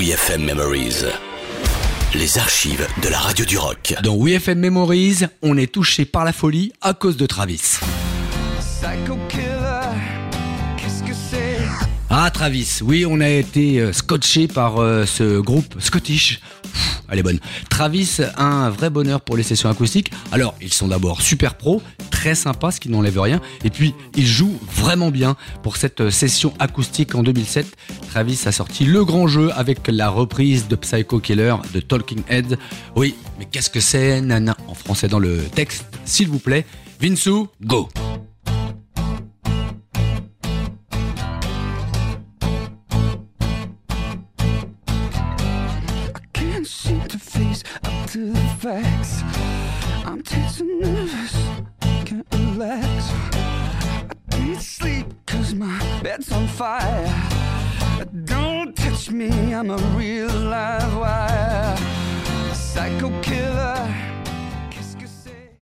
WeFM Memories. Les archives de la radio du rock. Dans WeFM Memories, on est touché par la folie à cause de Travis. Psycho killer, qu'est-ce que c'est? Ah Travis, oui, on a été euh, scotché par euh, ce groupe Scottish. Elle est bonne. Travis a un vrai bonheur pour les sessions acoustiques. Alors, ils sont d'abord super pros, très sympas, ce qui n'enlève rien. Et puis, ils jouent vraiment bien. Pour cette euh, session acoustique en 2007, Travis a sorti le grand jeu avec la reprise de Psycho Killer de Talking Head. Oui, mais qu'est-ce que c'est, nana En français dans le texte, s'il vous plaît? Vinsu, go bed's on fire. Don't touch me, I'm a real live wire. Psycho killer,